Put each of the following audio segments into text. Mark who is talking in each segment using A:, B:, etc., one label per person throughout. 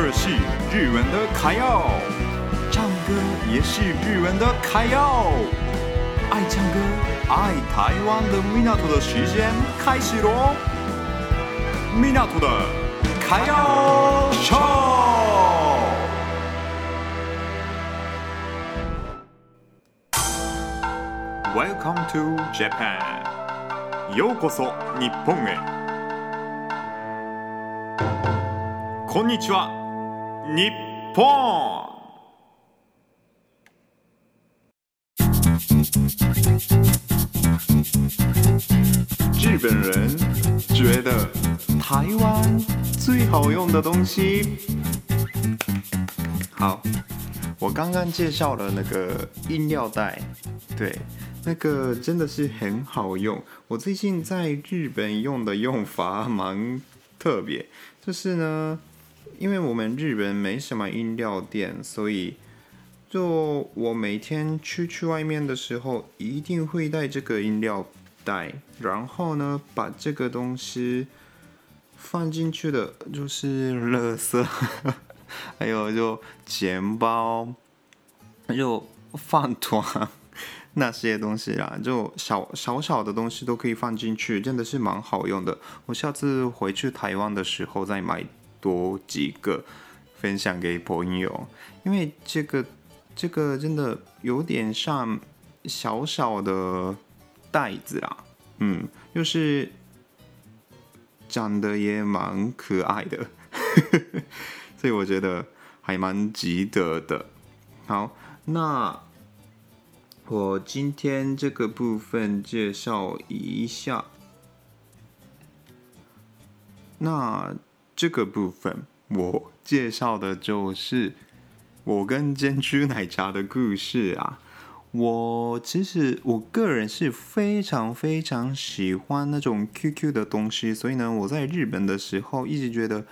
A: 二是日文的卡要，唱歌也是日文的卡要。爱唱歌、爱台湾的米纳图的时间开始喽！米纳图的卡要秀。Welcome to Japan，ようこそ日本へ。こんにちは，日本。日本人觉得台湾最好用的东西。好，我刚刚介绍了那个饮料袋，对，那个真的是很好用。我最近在日本用的用法蛮特别，就是呢。因为我们日本没什么饮料店，所以就我每天出去外面的时候，一定会带这个饮料袋，然后呢，把这个东西放进去的，就是垃圾，还有就钱包，就饭团 那些东西啊，就小小小的东西都可以放进去，真的是蛮好用的。我下次回去台湾的时候再买。多几个分享给朋友，因为这个这个真的有点像小小的袋子啊，嗯，就是长得也蛮可爱的，所以我觉得还蛮值得的。好，那我今天这个部分介绍一下，那。这个部分我介绍的就是我跟珍珠奶茶的故事啊。我其实我个人是非常非常喜欢那种 QQ 的东西，所以呢，我在日本的时候一直觉得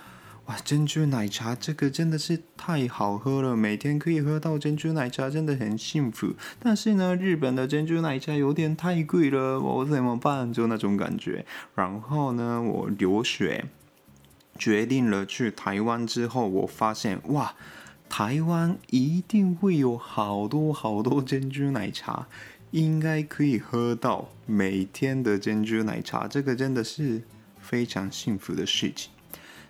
A: 哇，珍珠奶茶这个真的是太好喝了，每天可以喝到珍珠奶茶真的很幸福。但是呢，日本的珍珠奶茶有点太贵了，我怎么办？就那种感觉。然后呢，我留学。决定了去台湾之后，我发现哇，台湾一定会有好多好多珍珠奶茶，应该可以喝到每天的珍珠奶茶，这个真的是非常幸福的事情。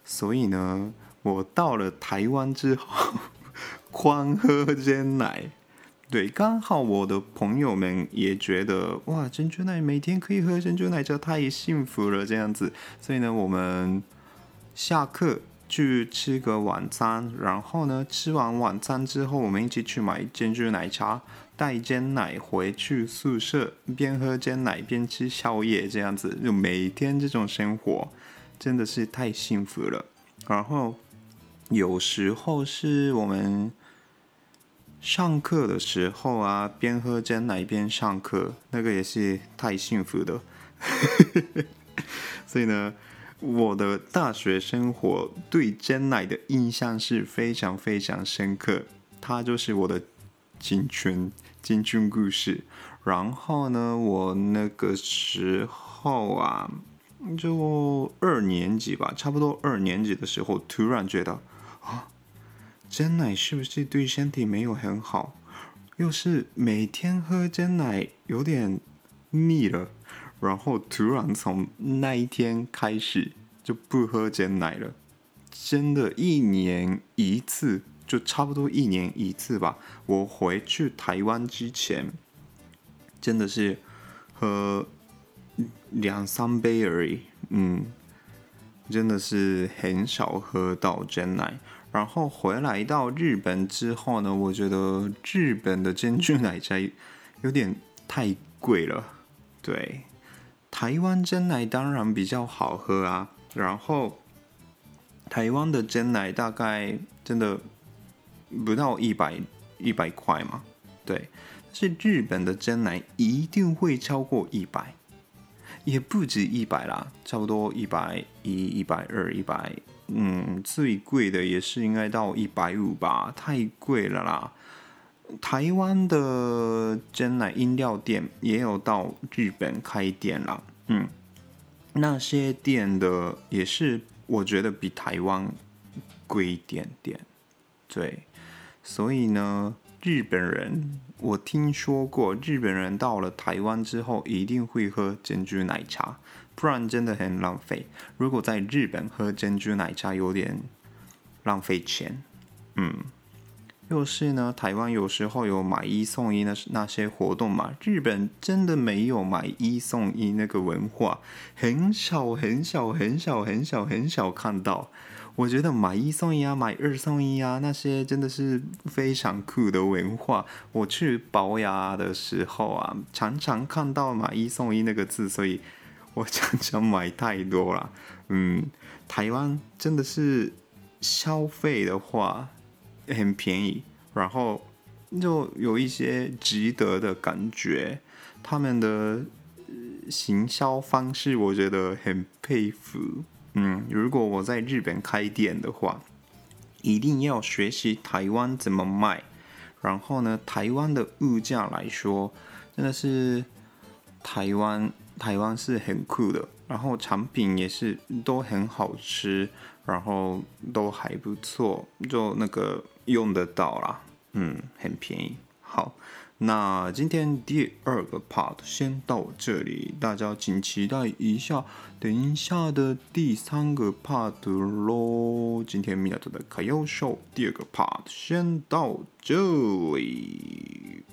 A: 所以呢，我到了台湾之后，狂喝珍奶。对，刚好我的朋友们也觉得哇，珍珠奶每天可以喝珍珠奶茶，太幸福了这样子。所以呢，我们。下课去吃个晚餐，然后呢，吃完晚餐之后，我们一起去买珍珠奶茶，带珍奶回去宿舍，边喝珍奶边吃宵夜，这样子就每天这种生活真的是太幸福了。然后有时候是我们上课的时候啊，边喝珍奶边上课，那个也是太幸福的。所以呢。我的大学生活对珍奶的印象是非常非常深刻，它就是我的青春青春故事。然后呢，我那个时候啊，就二年级吧，差不多二年级的时候，突然觉得啊，珍奶是不是对身体没有很好？又是每天喝真奶有点腻了。然后突然从那一天开始就不喝珍奶了，真的，一年一次，就差不多一年一次吧。我回去台湾之前，真的是喝两三杯而已，嗯，真的是很少喝到珍奶。然后回来到日本之后呢，我觉得日本的珍珠奶茶有点太贵了，对。台湾真奶当然比较好喝啊，然后台湾的珍奶大概真的不到一百一百块嘛，对，但是日本的珍奶一定会超过一百，也不止一百啦，差不多一百一、一百二、一百，嗯，最贵的也是应该到一百五吧，太贵了啦。台湾的珍奶饮料店也有到日本开店了，嗯，那些店的也是我觉得比台湾贵一点点。对，所以呢，日本人我听说过，日本人到了台湾之后一定会喝珍珠奶茶，不然真的很浪费。如果在日本喝珍珠奶茶有点浪费钱，嗯。又是呢，台湾有时候有买一送一那那些活动嘛，日本真的没有买一送一那个文化，很少很少很少很少很少看到。我觉得买一送一啊，买二送一啊，那些真的是非常酷的文化。我去保雅的时候啊，常常看到买一送一那个字，所以我常常买太多了。嗯，台湾真的是消费的话。很便宜，然后就有一些值得的感觉。他们的行销方式，我觉得很佩服。嗯，如果我在日本开店的话，一定要学习台湾怎么卖。然后呢，台湾的物价来说，真的是台湾，台湾是很酷的。然后产品也是都很好吃，然后都还不错，就那个。用得到啦，嗯，很便宜。好，那今天第二个 part 先到这里，大家请期待一下，等一下的第三个 part 咯。今天米娅做的卡优秀第二个 part 先到这里。